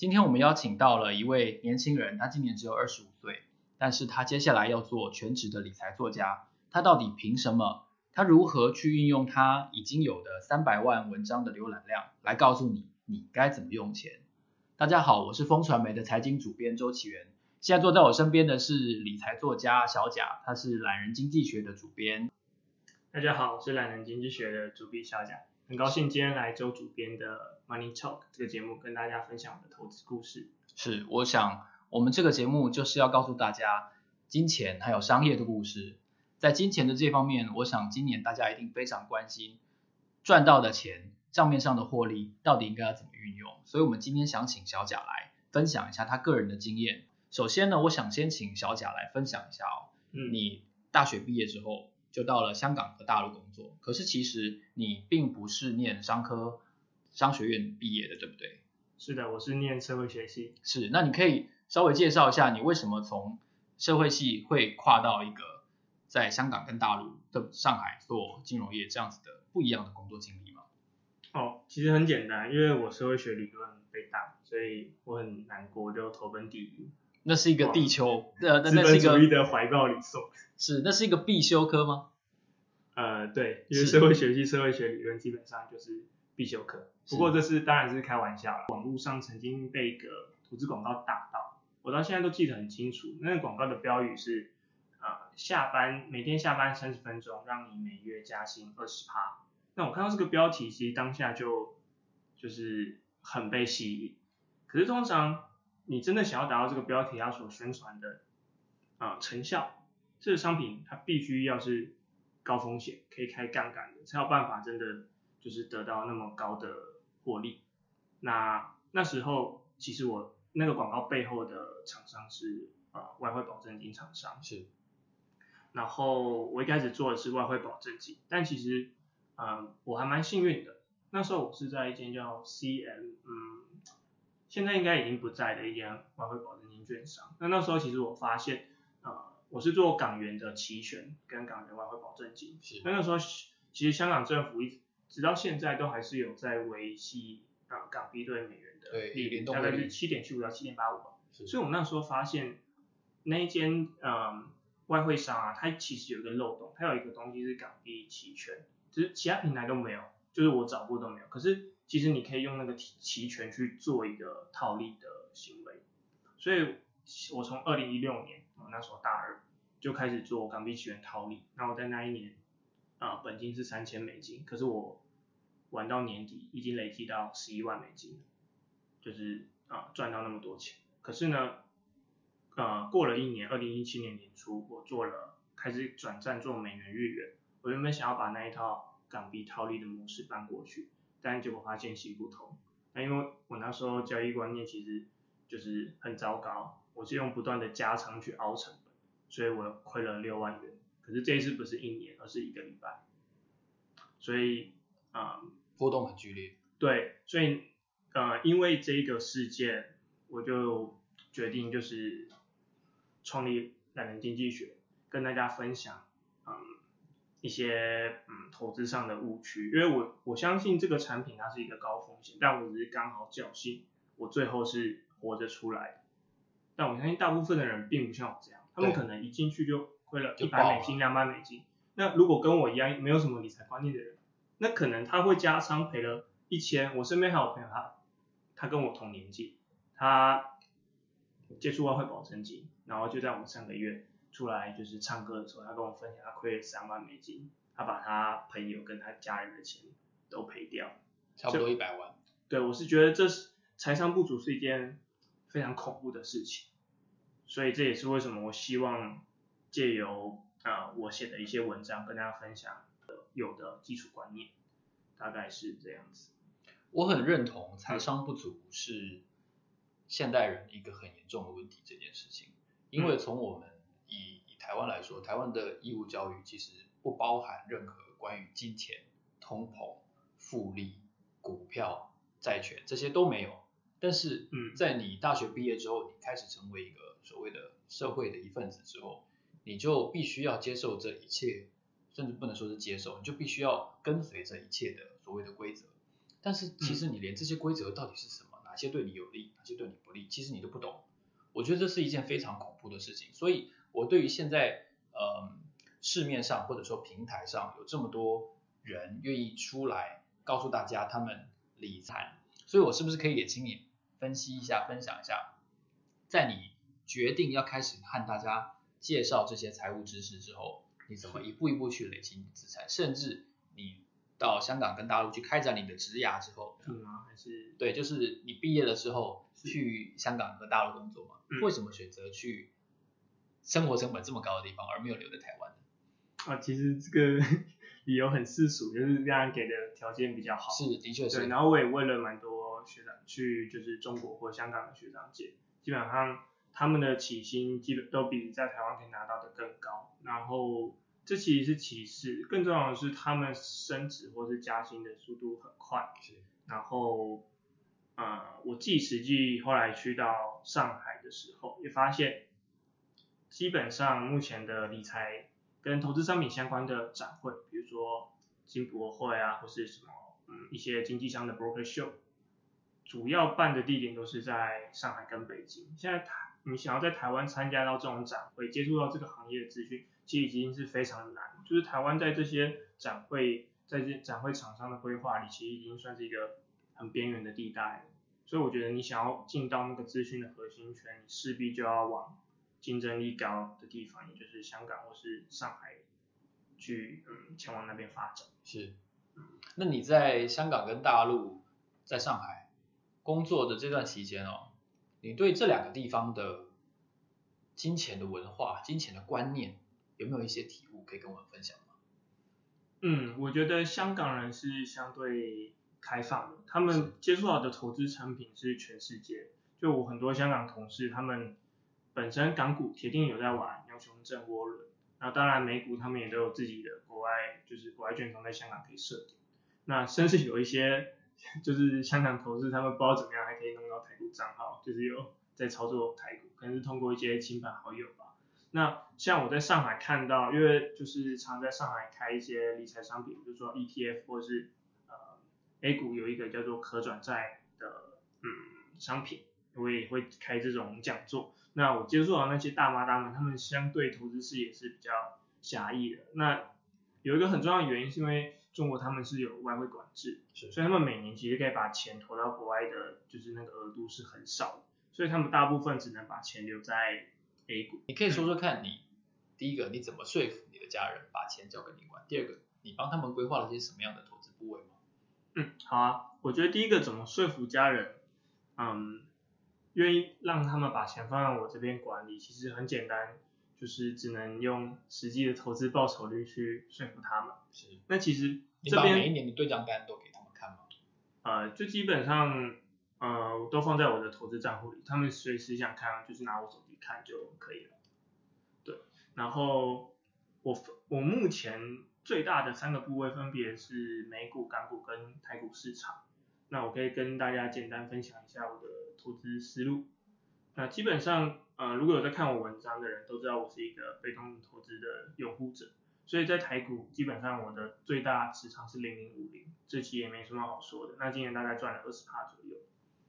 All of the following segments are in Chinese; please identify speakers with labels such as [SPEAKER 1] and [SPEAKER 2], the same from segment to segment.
[SPEAKER 1] 今天我们邀请到了一位年轻人，他今年只有二十五岁，但是他接下来要做全职的理财作家。他到底凭什么？他如何去运用他已经有的三百万文章的浏览量，来告诉你你该怎么用钱？大家好，我是风传媒的财经主编周启源。现在坐在我身边的是理财作家小贾，他是懒人经济学的主编。
[SPEAKER 2] 大家好，我是懒人经济学的主编小贾，很高兴今天来周主编的 Money Talk 这个节目跟大家分享我的投资故事。
[SPEAKER 1] 是，我想我们这个节目就是要告诉大家金钱还有商业的故事。在金钱的这方面，我想今年大家一定非常关心赚到的钱账面上的获利到底应该要怎么运用。所以，我们今天想请小贾来分享一下他个人的经验。首先呢，我想先请小贾来分享一下哦，嗯，你大学毕业之后就到了香港和大陆工作，可是其实你并不是念商科商学院毕业的，对不对？
[SPEAKER 2] 是的，我是念社会学系。
[SPEAKER 1] 是，那你可以稍微介绍一下你为什么从社会系会跨到一个在香港跟大陆的上海做金融业这样子的不一样的工作经历吗？
[SPEAKER 2] 哦，其实很简单，因为我社会学理论被大，所以我很难过，就投奔地狱。
[SPEAKER 1] 那是一个地球，呃，那
[SPEAKER 2] 那是一个资本主义的怀抱里送。
[SPEAKER 1] 是，那是一个必修科吗？
[SPEAKER 2] 呃，对，因为社会学系社会学理论基本上就是必修课。不过这是当然是开玩笑啦。网络上曾经被一个投资广告打到，我到现在都记得很清楚。那个广告的标语是，呃，下班每天下班三十分钟，让你每月加薪二十趴。那我看到这个标题，其实当下就就是很被吸引。可是通常。你真的想要达到这个标题它所宣传的啊、呃、成效，这个商品它必须要是高风险，可以开杠杆的，才有办法真的就是得到那么高的获利。那那时候其实我那个广告背后的厂商是啊、呃、外汇保证金厂商，
[SPEAKER 1] 是。
[SPEAKER 2] 然后我一开始做的是外汇保证金，但其实啊、呃、我还蛮幸运的，那时候我是在一间叫 CM 嗯。现在应该已经不在的一间外汇保证金券商。那那时候其实我发现，呃，我是做港元的期权跟港元外汇保证金。是。那那时候其实香港政府一直直到现在都还是有在维系啊港币兑美元的利率，大概是七点七五到七点八五。所以我那时候发现那一间嗯外汇商啊，它其实有一个漏洞，它有一个东西是港币期权，只是其他平台都没有，就是我找过都没有。可是其实你可以用那个期权去做一个套利的行为，所以我从二零一六年，我那时候大二就开始做港币期权套利。那我在那一年，啊、本金是三千美金，可是我玩到年底已经累积到十一万美金，就是啊赚到那么多钱。可是呢，呃，过了一年，二零一七年年初，我做了开始转战做美元日元。我原本想要把那一套港币套利的模式搬过去。但结果发现行不通，那因为我那时候交易观念其实就是很糟糕，我是用不断的加仓去熬成本，所以我亏了六万元。可是这一次不是一年，而是一个礼拜，所以啊、嗯、
[SPEAKER 1] 波动很剧烈。
[SPEAKER 2] 对，所以呃因为这个事件，我就决定就是创立懒人经济学，跟大家分享嗯。一些嗯投资上的误区，因为我我相信这个产品它是一个高风险，但我只是刚好侥幸，我最后是活着出来的。但我相信大部分的人并不像我这样，他们可能一进去就亏了一百美金、两百美金。那如果跟我一样没有什么理财观念的人，那可能他会加仓赔了一千。我身边还有朋友他他跟我同年纪，他接触外汇保证金，然后就在我们上个月。出来就是唱歌的时候，他跟我分享，他亏了三万美金，他把他朋友跟他家人的钱都赔掉，
[SPEAKER 1] 差不多一百万。
[SPEAKER 2] 对，我是觉得这是财商不足是一件非常恐怖的事情，所以这也是为什么我希望借由啊、呃、我写的一些文章跟大家分享有的基础观念，大概是这样子。
[SPEAKER 1] 我很认同财商不足是现代人一个很严重的问题这件事情，因为从我们台湾来说，台湾的义务教育其实不包含任何关于金钱、通膨、复利、股票、债权这些都没有。但是，嗯，在你大学毕业之后，你开始成为一个所谓的社会的一份子之后，你就必须要接受这一切，甚至不能说是接受，你就必须要跟随这一切的所谓的规则。但是，其实你连这些规则到底是什么，哪哪些对你有利，哪些对你不利，其实你都不懂。我觉得这是一件非常恐怖的事情。所以，我对于现在呃市面上或者说平台上有这么多人愿意出来告诉大家他们理财，所以我是不是可以也请你分析一下、分享一下，在你决定要开始和大家介绍这些财务知识之后，你怎么一步一步去累积你的资产，甚至你到香港跟大陆去开展你的职涯之后，
[SPEAKER 2] 嗯啊，还是
[SPEAKER 1] 对，就是你毕业了之后去香港和大陆工作嘛？嗯、为什么选择去生活成本这么高的地方，而没有留在台湾呢？
[SPEAKER 2] 啊，其实这个 理由很世俗，就是这样给的条件比较好。
[SPEAKER 1] 是，的确是。
[SPEAKER 2] 对，然后我也问了蛮多学长去，就是中国或香港的学长姐，基本上他们的起薪基本都比在台湾可以拿到的更高。然后这其实是其次，更重要的是他们升职或是加薪的速度很快。
[SPEAKER 1] 是。
[SPEAKER 2] 然后，呃，我自己实际后来去到上海的时候，也发现，基本上目前的理财。跟投资商品相关的展会，比如说金博会啊，或是什么，嗯，一些经纪商的 broker show，主要办的地点都是在上海跟北京。现在台，你想要在台湾参加到这种展会，接触到这个行业的资讯，其实已经是非常难。就是台湾在这些展会，在这展会厂商的规划里，其实已经算是一个很边缘的地带。所以我觉得你想要进到那个资讯的核心圈，你势必就要往。竞争力高的地方，也就是香港或是上海，去嗯前往那边发展。
[SPEAKER 1] 是，那你在香港跟大陆，在上海工作的这段期间哦，你对这两个地方的金钱的文化、金钱的观念，有没有一些体悟可以跟我们分享吗？
[SPEAKER 2] 嗯，我觉得香港人是相对开放的，他们接触到的投资产品是全世界。就我很多香港同事，他们。本身港股铁定有在玩牛熊证涡轮，那当然美股他们也都有自己的国外，就是国外券商在香港可以设点。那甚至有一些就是香港投资，他们不知道怎么样还可以弄到台股账号，就是有在操作台股，可能是通过一些亲朋好友吧。那像我在上海看到，因为就是常在上海开一些理财商品，比如说 ETF 或是呃 A 股有一个叫做可转债的嗯商品，我也会开这种讲座。那我接触到那些大妈大们，他们相对投资视野是比较狭义的。那有一个很重要的原因，是因为中国他们是有外汇管制，
[SPEAKER 1] 是，
[SPEAKER 2] 所以他们每年其实可以把钱投到国外的，就是那个额度是很少的，所以他们大部分只能把钱留在 A 股。
[SPEAKER 1] 你可以说说看你，第一个你怎么说服你的家人把钱交给你管？第二个，你帮他们规划了些什么样的投资部位吗？
[SPEAKER 2] 嗯，好啊，我觉得第一个怎么说服家人，嗯。愿意让他们把钱放在我这边管理，其实很简单，就是只能用实际的投资报酬率去说服他们。
[SPEAKER 1] 是。
[SPEAKER 2] 那其实
[SPEAKER 1] 这边每一年的对账单都给他们看吗？
[SPEAKER 2] 呃，就基本上呃都放在我的投资账户里，他们随时想看就是拿我手机看就可以了。对。然后我我目前最大的三个部位分别是美股、港股跟台股市场。那我可以跟大家简单分享一下我的投资思路。那基本上，呃，如果有在看我文章的人都知道我是一个被动投资的拥护者，所以在台股基本上我的最大持仓是零零五零，这期也没什么好说的。那今年大概赚了二十趴左右。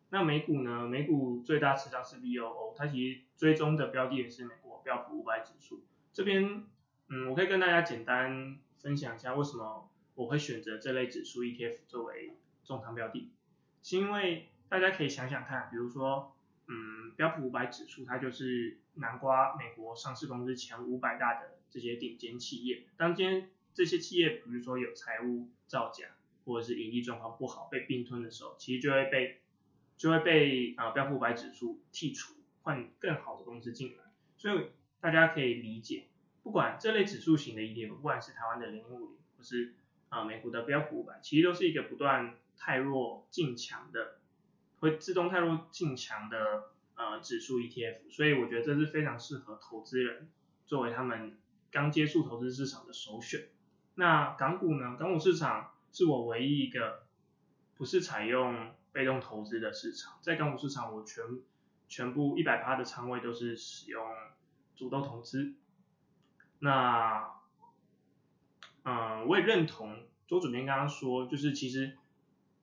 [SPEAKER 2] 那美股呢？美股最大持仓是 VOO，它其实追踪的标的也是美国标普五百指数。这边，嗯，我可以跟大家简单分享一下为什么我会选择这类指数 ETF 作为。重仓标的，是因为大家可以想想看，比如说，嗯，标普五百指数，它就是囊括美国上市公司前五百大的这些顶尖企业。当今天这些企业，比如说有财务造假，或者是盈利状况不好被并吞的时候，其实就会被就会被呃标普五百指数剔除，换更好的公司进来。所以大家可以理解，不管这类指数型的 ETF，不管是台湾的零零五零，或是啊、美国的标普五百，其实都是一个不断汰弱进强的，会自动汰弱进强的呃指数 ETF，所以我觉得这是非常适合投资人作为他们刚接触投资市场的首选。那港股呢？港股市场是我唯一一个不是采用被动投资的市场，在港股市场我全全部一百趴的仓位都是使用主动投资。那嗯、我也认同周主编刚刚说，就是其实。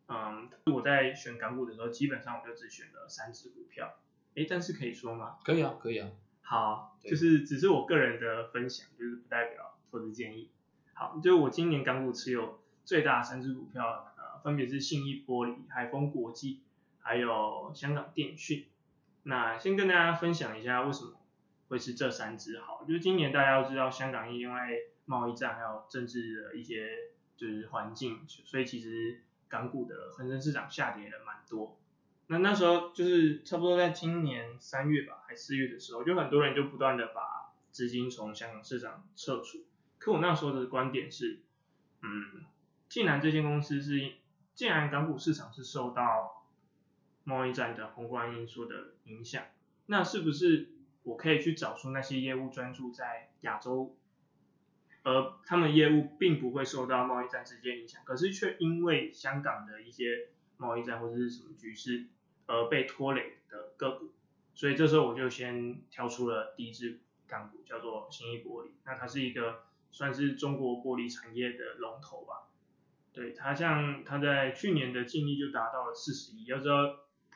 [SPEAKER 2] 嗯，我在选港股的时候，基本上我就只选了三只股票。诶，但是可以说吗？
[SPEAKER 1] 可以啊，可以啊。
[SPEAKER 2] 好，就是只是我个人的分享，就是不代表投资建议。好，就我今年港股持有最大的三只股票，呃，分别是信义玻璃、海丰国际，还有香港电讯。那先跟大家分享一下为什么会是这三只好，就是今年大家都知道香港因为贸易战还有政治的一些就是环境，所以其实港股的恒生市场下跌了蛮多。那那时候就是差不多在今年三月吧，还四月的时候，就很多人就不断的把资金从香港市场撤出。可我那时候的观点是，嗯，既然这间公司是，既然港股市场是受到贸易战的宏观因素的影响，那是不是我可以去找出那些业务专注在亚洲，而他们业务并不会受到贸易战直接影响，可是却因为香港的一些贸易战或者是什么局势而被拖累的个股，所以这时候我就先挑出了第一支港股，叫做新一玻璃，那它是一个算是中国玻璃产业的龙头吧，对，它像它在去年的净利就达到了四十亿，要知道。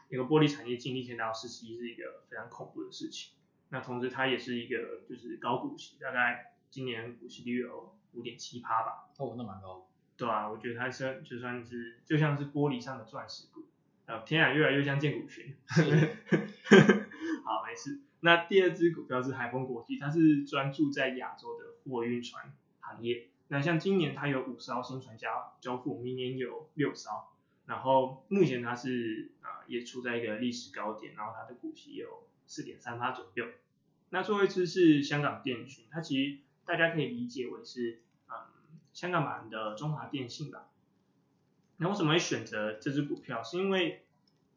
[SPEAKER 2] 一个玻璃产业净利可以达到四十亿是一个非常恐怖的事情。那同时它也是一个就是高股息，大概今年股息率有五点七趴吧。
[SPEAKER 1] 哦，那蛮高。
[SPEAKER 2] 对啊，我觉得它是就算是就像是玻璃上的钻石股。呃，天啊，越来越像建股群。是 好，没事。那第二支股票是海丰国际，它是专注在亚洲的货运船行业。那像今年它有五艘新船交交付，明年有六艘。然后目前它是啊、呃、也处在一个历史高点，然后它的股息有四点三趴左右。那最后一支是香港电讯，它其实大家可以理解为是嗯香港版的中华电信吧。那为什么会选择这支股票？是因为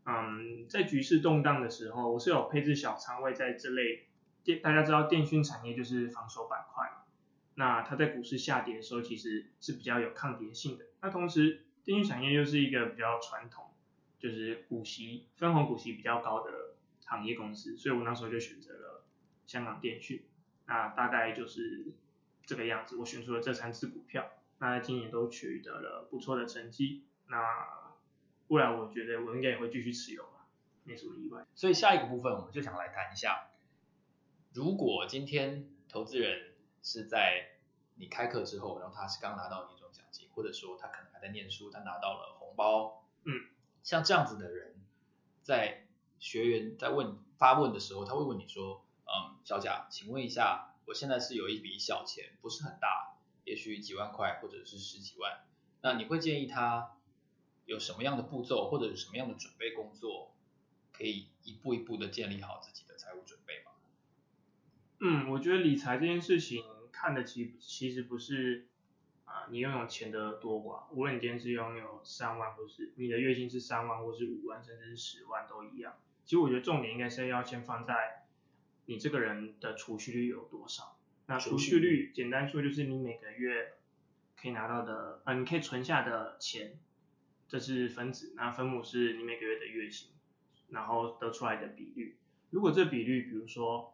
[SPEAKER 2] 嗯在局势动荡的时候，我是有配置小仓位在这类电，大家知道电讯产业就是防守板块嘛。那它在股市下跌的时候，其实是比较有抗跌性的。那同时电信产业又是一个比较传统，就是股息分红股息比较高的行业公司，所以我那时候就选择了香港电讯。那大概就是这个样子，我选出了这三只股票，那今年都取得了不错的成绩。那未来我觉得我应该也会继续持有吧，没什么意外。
[SPEAKER 1] 所以下一个部分我们就想来谈一下，如果今天投资人是在你开课之后，然后他是刚拿到年终奖金，或者说他可能还在念书，他拿到了红包，
[SPEAKER 2] 嗯，
[SPEAKER 1] 像这样子的人，在学员在问发问的时候，他会问你说，嗯，小贾，请问一下，我现在是有一笔小钱，不是很大，也许几万块或者是十几万，那你会建议他有什么样的步骤或者有什么样的准备工作，可以一步一步的建立好自己的财务准备吗？
[SPEAKER 2] 嗯，我觉得理财这件事情。看的其其实不是啊、你拥有钱的多寡，无论你今天是拥有三万，或是你的月薪是三万，或是五万，甚至是十万都一样。其实我觉得重点应该是要先放在你这个人的储蓄率有多少。那储蓄率简单说就是你每个月可以拿到的，呃，你可以存下的钱，这是分子，那分母是你每个月的月薪，然后得出来的比率。如果这比率比如说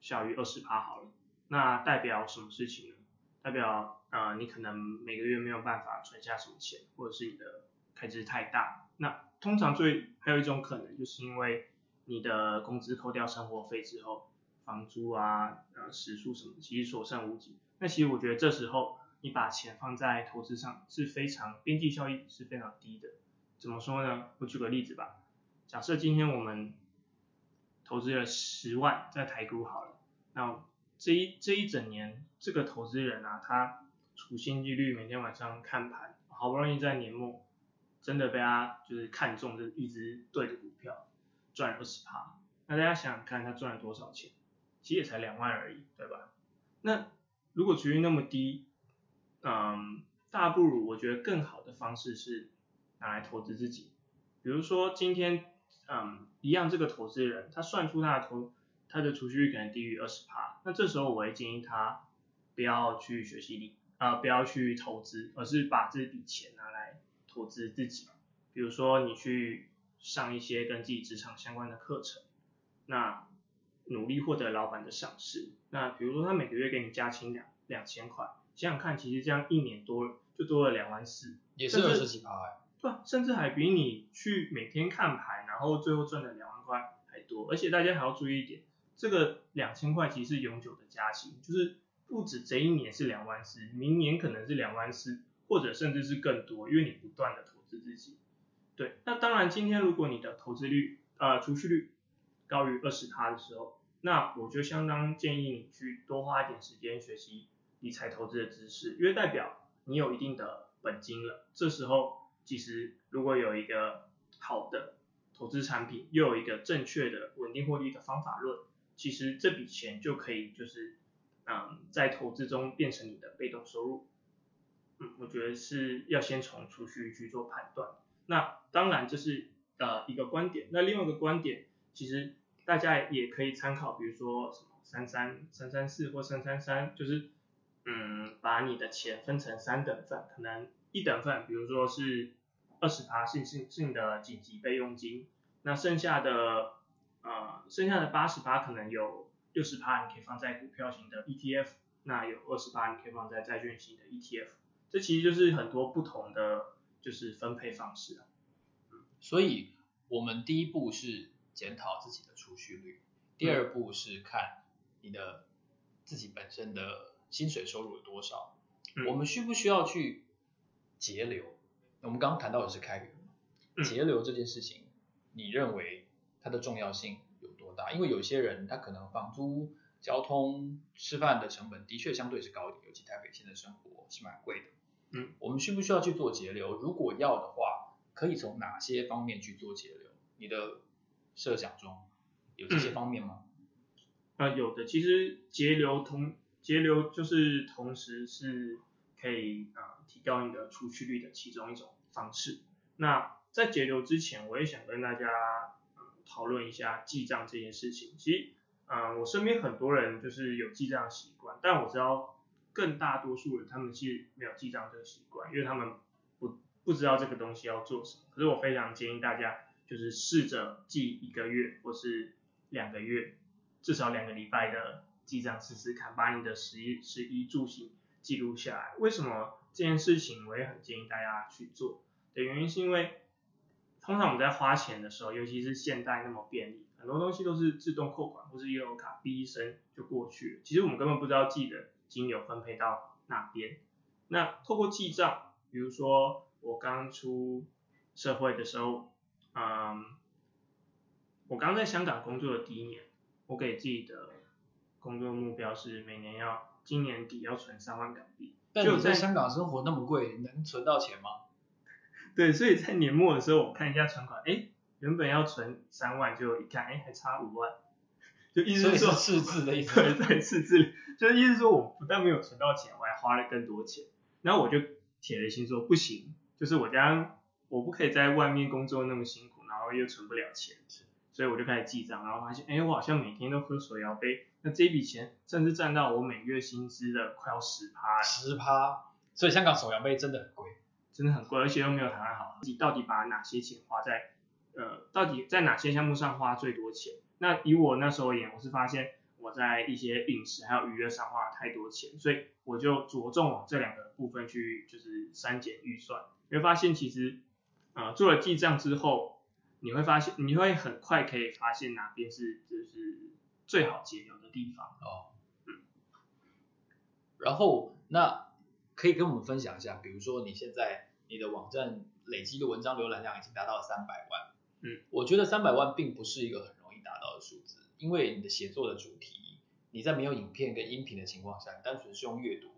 [SPEAKER 2] 小于二十趴好了。那代表什么事情呢？代表呃你可能每个月没有办法存下什么钱，或者是你的开支太大。那通常最还有一种可能，就是因为你的工资扣掉生活费之后，房租啊、呃食宿什么，其实所剩无几。那其实我觉得这时候你把钱放在投资上是非常边际效益是非常低的。怎么说呢？我举个例子吧。假设今天我们投资了十万在台股好了，那这一这一整年，这个投资人啊，他处心积虑每天晚上看盘，好不容易在年末真的被他就是看中这一只对的股票，赚二十趴。那大家想想看，他赚了多少钱？其实也才两万而已，对吧？那如果储蓄那么低，嗯，大不如我觉得更好的方式是拿来投资自己。比如说今天，嗯，一样这个投资人，他算出他的投他的储蓄率可能低于二十趴，那这时候我会建议他不要去学习力啊、不要去投资，而是把这笔钱拿来投资自己。比如说你去上一些跟自己职场相关的课程，那努力获得老板的赏识。那比如说他每个月给你加薪两两千块，想想看，其实这样一年多就多了两万四，
[SPEAKER 1] 也是二十几趴哎。
[SPEAKER 2] 对，甚至还比你去每天看牌，然后最后赚的两万块还多。而且大家还要注意一点，这个两千块其实是永久的加薪，就是不止这一年是两万四，明年可能是两万四，或者甚至是更多，因为你不断的投资自己。对，那当然今天如果你的投资率，呃，储蓄率高于二十趴的时候，那我就相当建议你去多花一点时间学习理财投资的知识，因为代表你有一定的本金了。这时候其实如果有一个好的投资产品，又有一个正确的稳定获利的方法论，其实这笔钱就可以就是嗯在投资中变成你的被动收入。嗯，我觉得是要先从储蓄去做判断。那当然这是呃一个观点，那另外一个观点其实。大家也可以参考，比如说什么三三三三四或三三三，就是嗯，把你的钱分成三等份，可能一等份，比如说是二十趴是是是你的紧急备用金，那剩下的呃剩下的八十趴可能有六十趴你可以放在股票型的 ETF，那有二十趴你可以放在债券型的 ETF，这其实就是很多不同的就是分配方式啊。
[SPEAKER 1] 所以我们第一步是。检讨自己的储蓄率。第二步是看你的自己本身的薪水收入有多少。嗯、我们需不需要去节流？我们刚刚谈到的是开源，节流这件事情，你认为它的重要性有多大？因为有些人他可能房租、交通、吃饭的成本的确相对是高一点，尤其台北现在生活是蛮贵的。
[SPEAKER 2] 嗯，
[SPEAKER 1] 我们需不需要去做节流？如果要的话，可以从哪些方面去做节流？你的设想中有这些方面吗？
[SPEAKER 2] 啊、有的。其实节流同节流就是同时是可以啊、呃、提高你的储蓄率的其中一种方式。那在节流之前，我也想跟大家、讨论一下记账这件事情。其实啊、我身边很多人就是有记账习惯，但我知道更大多数人他们是没有记账这个习惯，因为他们不不知道这个东西要做什么。可是我非常建议大家。就是试着记一个月或是两个月，至少两个礼拜的记账试试看，把你的食衣食衣住行记录下来。为什么这件事情我也很建议大家去做？的原因是因为，通常我们在花钱的时候，尤其是现在那么便利，很多东西都是自动扣款或是悠游卡，哔一声就过去了。其实我们根本不知道记得金流分配到哪边。那透过记账，比如说我刚出社会的时候。嗯，我刚在香港工作的第一年，我给自己的工作目标是每年要今年底要存三万港币。
[SPEAKER 1] 但你在香港生活那么贵，能存到钱吗？
[SPEAKER 2] 对，所以在年末的时候，我看一下存款，哎，原本要存三万，就一看，哎，还差五万，就意思是说
[SPEAKER 1] 赤字的意思。
[SPEAKER 2] 对对，赤字，就是意思说我不但没有存到钱，我还花了更多钱。然后我就铁了心说不行，就是我将。我不可以在外面工作那么辛苦，然后又存不了钱，所以我就开始记账，然后发现，哎，我好像每天都喝手摇杯，那这笔钱甚至占到我每月薪资的快要十趴。
[SPEAKER 1] 十趴，所以香港手摇杯真的很贵，
[SPEAKER 2] 真的很贵，而且又没有台湾好。你到底把哪些钱花在，呃，到底在哪些项目上花最多钱？那以我那时候而言，我是发现我在一些饮食还有娱乐上花了太多钱，所以我就着重往这两个部分去，就是删减预算，你会发现其实。啊、呃，做了记账之后，你会发现，你会很快可以发现哪边是就是最好节流的地方
[SPEAKER 1] 哦。嗯。然后，那可以跟我们分享一下，比如说你现在你的网站累积的文章浏览量已经达到了三百万。
[SPEAKER 2] 嗯。
[SPEAKER 1] 我觉得三百万并不是一个很容因为你的写作的主题，你在没有影片跟音频的情况下，你单纯是用阅读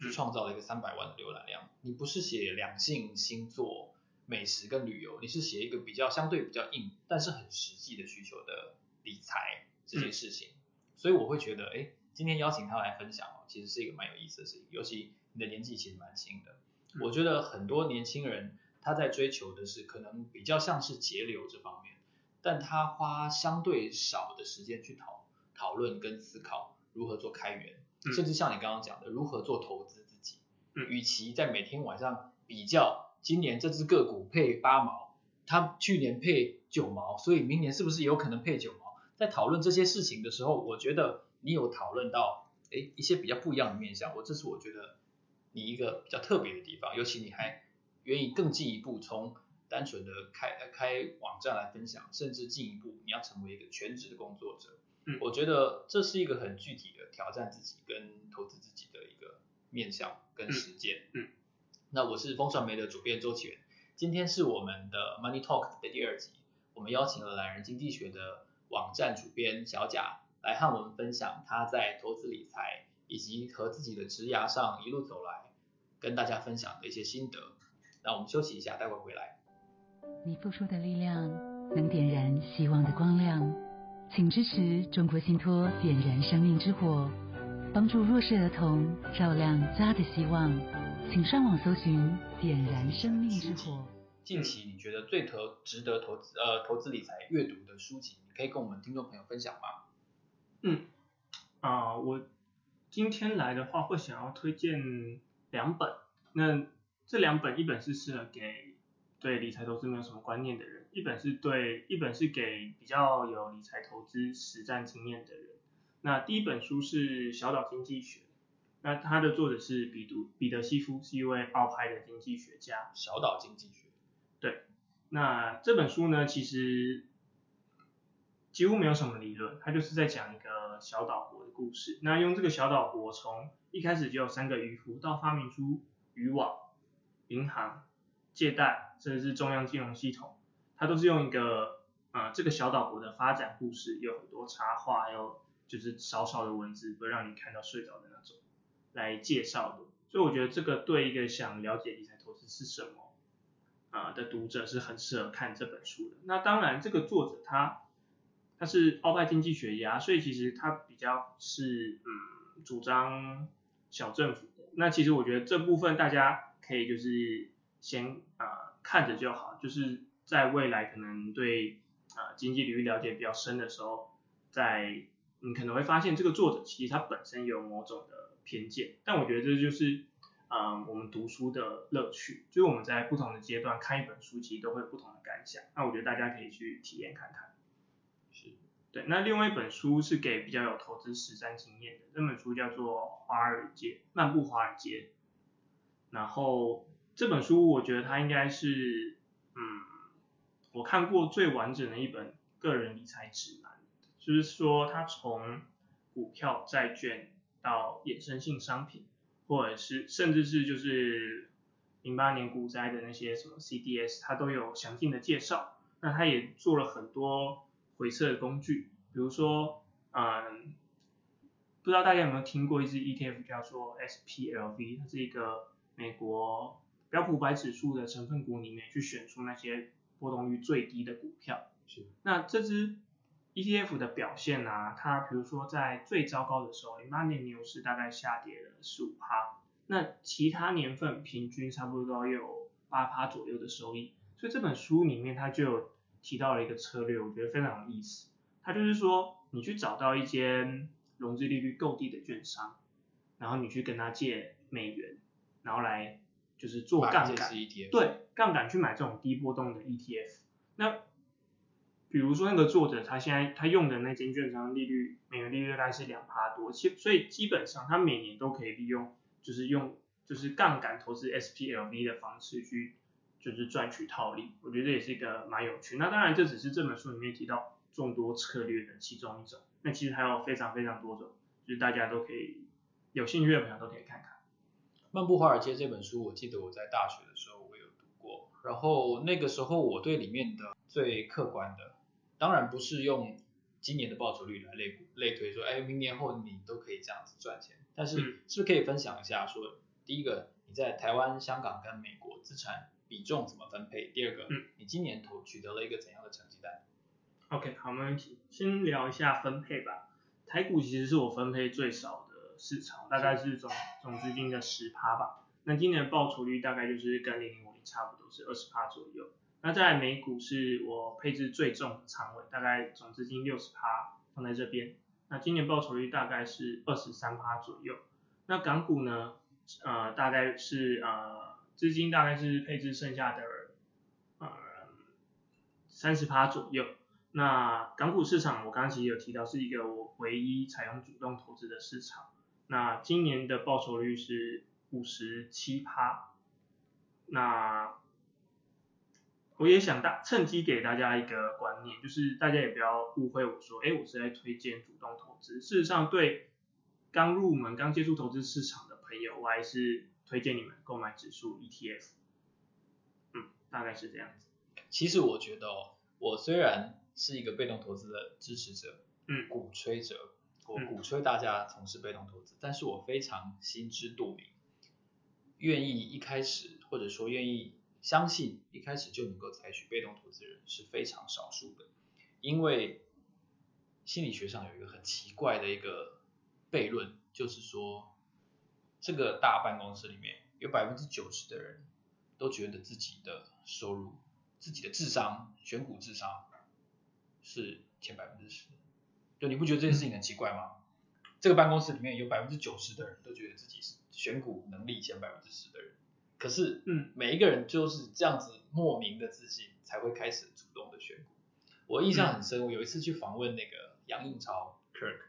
[SPEAKER 1] 去创造了一个三百万的浏览量。你不是写两性、星座。美食跟旅游，你是写一个比较相对比较硬，但是很实际的需求的理财这件事情，嗯、所以我会觉得，哎，今天邀请他来分享哦，其实是一个蛮有意思的事情，尤其你的年纪其实蛮轻的，嗯、我觉得很多年轻人他在追求的是可能比较像是节流这方面，但他花相对少的时间去讨讨论跟思考如何做开源，嗯、甚至像你刚刚讲的如何做投资自己，
[SPEAKER 2] 嗯，
[SPEAKER 1] 与其在每天晚上比较。今年这只个股配八毛，它去年配九毛，所以明年是不是有可能配九毛？在讨论这些事情的时候，我觉得你有讨论到，诶，一些比较不一样的面向，我这是我觉得你一个比较特别的地方，尤其你还愿意更进一步从单纯的开开网站来分享，甚至进一步你要成为一个全职的工作者。
[SPEAKER 2] 嗯，
[SPEAKER 1] 我觉得这是一个很具体的挑战自己跟投资自己的一个面向跟实践。
[SPEAKER 2] 嗯，嗯，
[SPEAKER 1] 那我是风传媒的主编周启源，今天是我们的 Money Talk 的第二集，我们邀请了懒人经济学的网站主编小贾来和我们分享他在投资理财以及和自己的职涯上一路走来跟大家分享的一些心得。那我们休息一下，待会回来。
[SPEAKER 3] 你付出的力量能点燃希望的光亮。请支持中国信托点燃生命之火，帮助弱势儿童照亮家的希望。请上网搜寻“点燃生命之火”。
[SPEAKER 1] 近期你觉得最投值得投资呃投资理财阅读的书籍，你可以跟我们听众朋友分享吗？
[SPEAKER 2] 嗯，啊、呃，我今天来的话会想要推荐两本，那这两本一本是适合给对理财投资没有什么观念的人。一本是对，一本是给比较有理财投资实战经验的人。那第一本书是《小岛经济学》，那它的作者是彼得彼得西夫，是一位澳派的经济学家。
[SPEAKER 1] 小岛经济学。
[SPEAKER 2] 对，那这本书呢，其实几乎没有什么理论，它就是在讲一个小岛国的故事。那用这个小岛国从一开始就有三个渔夫，到发明出渔网、银行、借贷，甚至是中央金融系统。它都是用一个、呃，这个小岛国的发展故事，有很多插画，还有就是少少的文字，不会让你看到睡着的那种，来介绍的。所以我觉得这个对一个想了解理财投资是什么啊、的读者是很适合看这本书的。那当然，这个作者他他是澳派经济学家，所以其实他比较是嗯主张小政府的。那其实我觉得这部分大家可以就是先啊、看着就好，就是。在未来可能对啊、呃、经济领域了解比较深的时候，在你可能会发现这个作者其实他本身有某种的偏见，但我觉得这就是啊、呃、我们读书的乐趣，就是我们在不同的阶段看一本书，其实都会有不同的感想。那我觉得大家可以去体验看看。
[SPEAKER 1] 是，
[SPEAKER 2] 对。那另外一本书是给比较有投资实战经验的，那本书叫做《华尔街》，漫步华尔街。然后这本书我觉得它应该是嗯。我看过最完整的一本个人理财指南，就是说它从股票、债券到衍生性商品，或者是甚至是就是零八年股灾的那些什么 CDS，它都有详尽的介绍。那它也做了很多回测的工具，比如说，嗯，不知道大家有没有听过一支 ETF 叫做 SPLV，它是一个美国标普五百指数的成分股里面去选出那些。波动率最低的股票，
[SPEAKER 1] 是。
[SPEAKER 2] 那这支 ETF 的表现啊，它比如说在最糟糕的时候，零八年牛市大概下跌了十五趴，那其他年份平均差不多都有八趴左右的收益。所以这本书里面它就有提到了一个策略，我觉得非常有意思。它就是说，你去找到一间融资利率够低的券商，然后你去跟他借美元，然后来。就是做杠杆，对，杠杆去买这种低波动的 ETF。那比如说那个作者他现在他用的那间券商利率，每个利率大概是两趴多，其所以基本上他每年都可以利用，就是用就是杠杆投资 SPLV 的方式去就是赚取套利。我觉得这也是一个蛮有趣。那当然这只是这本书里面提到众多策略的其中一种，那其实还有非常非常多种，就是大家都可以有兴趣的朋友都可以看看。
[SPEAKER 1] 《漫步华尔街》这本书，我记得我在大学的时候我有读过，然后那个时候我对里面的最客观的，当然不是用今年的报酬率来类类推说，哎，明年后你都可以这样子赚钱，但是是不是可以分享一下说，第一个你在台湾、香港跟美国资产比重怎么分配？第二个，嗯，你今年投取得了一个怎样的成绩单
[SPEAKER 2] ？OK，好，没问题，先聊一下分配吧。台股其实是我分配最少的。市场大概是总总资金的十趴吧，那今年的报酬率大概就是跟零零五零差不多是二十趴左右。那在美股是我配置最重的仓位，大概总资金六十趴放在这边，那今年报酬率大概是二十三趴左右。那港股呢，呃大概是呃资金大概是配置剩下的呃三十趴左右。那港股市场我刚刚其实有提到是一个我唯一采用主动投资的市场。那今年的报酬率是五十七趴，那我也想大趁机给大家一个观念，就是大家也不要误会我说，哎，我是在推荐主动投资。事实上，对刚入门、刚接触投资市场的朋友，我还是推荐你们购买指数 ETF。嗯，大概是这样子。
[SPEAKER 1] 其实我觉得哦，我虽然是一个被动投资的支持者，
[SPEAKER 2] 嗯，
[SPEAKER 1] 鼓吹者，我鼓吹大家从事被动投资，嗯，但是我非常心知肚明，愿意一开始或者说愿意。相信一开始就能够采取被动投资人是非常少数的，因为心理学上有一个很奇怪的一个悖论，就是说这个大办公室里面有百分之九十的人都觉得自己的收入、自己的智商、选股智商是前百分之十，就你不觉得这件事情很奇怪吗？这个办公室里面有百分之九十的人都觉得自己是选股能力前百分之十的人。可是，嗯，每一个人就是这样子莫名的自信，才会开始主动的选股。我印象很深，我有一次去访问那个杨应超 Kirk，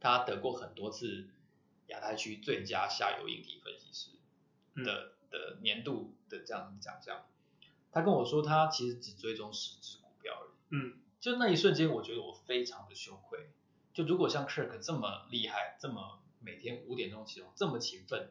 [SPEAKER 1] 他得过很多次亚太区最佳下游硬体分析师的的年度的这样奖项。他跟我说，他其实只追踪十只股票而已。
[SPEAKER 2] 嗯，
[SPEAKER 1] 就那一瞬间，我觉得我非常的羞愧。就如果像 Kirk 这么厉害，这么每天五点钟起床，这么勤奋。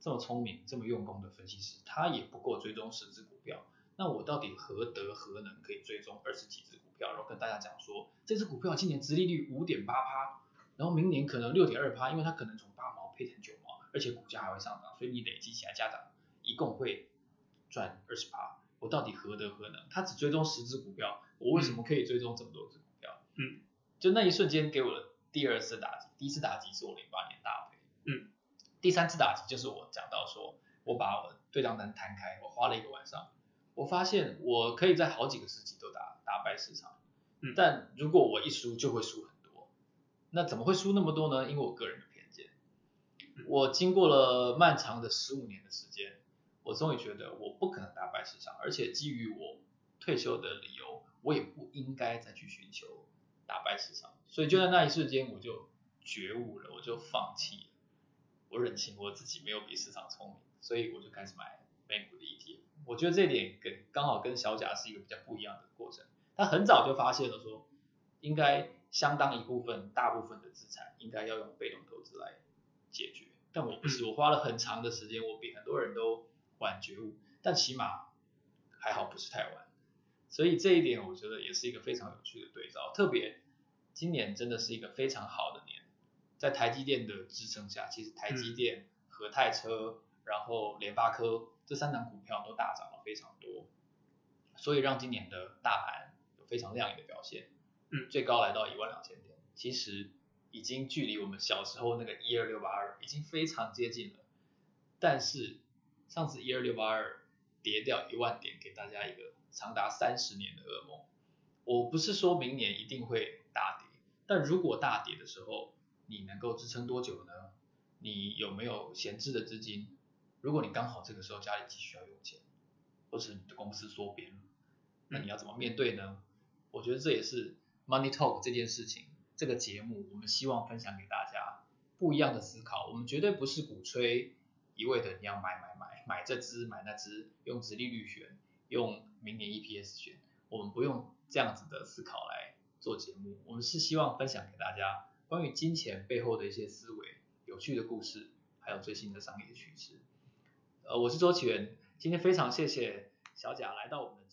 [SPEAKER 1] 这么聪明、这么用功的分析师，他也不过追踪十只股票。那我到底何德何能可以追踪二十几只股票，然后跟大家讲说，这只股票今年殖利率五点八趴，然后明年可能六点二趴，因为它可能从八毛配成九毛，而且股价还会上涨，所以你累积起来加涨，一共会赚二十趴。我到底何德何能？他只追踪十只股票，我为什么可以追踪这么多只股票？
[SPEAKER 2] 嗯，
[SPEAKER 1] 就那一瞬间给我的第二次打击，第一次打击是我零八年大赔。
[SPEAKER 2] 嗯。
[SPEAKER 1] 第三次打击就是我讲到说，我把我对账单摊开，我花了一个晚上，我发现我可以在好几个时期都打打败市场，
[SPEAKER 2] 嗯，
[SPEAKER 1] 但如果我一输就会输很多，那怎么会输那么多呢？因为我个人的偏见，我经过了漫长的十五年的时间，我终于觉得我不可能打败市场，而且基于我退休的理由，我也不应该再去寻求打败市场，所以就在那一瞬间我就觉悟了，我就放弃了。我认清我自己没有比市场聪明，所以我就开始买美股的 ETF。我觉得这点跟刚好跟小贾是一个比较不一样的过程。他很早就发现了说，应该相当一部分、大部分的资产应该要用被动投资来解决。但我不是，我花了很长的时间，我比很多人都晚觉悟，但起码还好不是太晚。所以这一点我觉得也是一个非常有趣的对照。特别今年真的是一个非常好的年。在台积电的支撑下，其实台积电、和泰车，然后联发科这三档股票都大涨了非常多，所以让今年的大盘有非常亮眼的表现。
[SPEAKER 2] 嗯，
[SPEAKER 1] 最高来到一万两千点，其实已经距离我们小时候那个一二六八二已经非常接近了。但是上次一二六八二跌掉一万点，给大家一个长达三十年的噩梦。我不是说明年一定会大跌，但如果大跌的时候，你能够支撑多久呢？你有没有闲置的资金？如果你刚好这个时候家里急需要用钱，或是你的公司缩编了，那你要怎么面对呢？我觉得这也是 Money Talk 这件事情，这个节目我们希望分享给大家不一样的思考。我们绝对不是鼓吹一味的你要买买买这只买那只，用直利率选，用明年 EPS 选，我们不用这样子的思考来做节目。我们是希望分享给大家。关于金钱背后的一些思维、有趣的故事，还有最新的商业趋势。呃，我是周启源，今天非常谢谢小贾来到我们。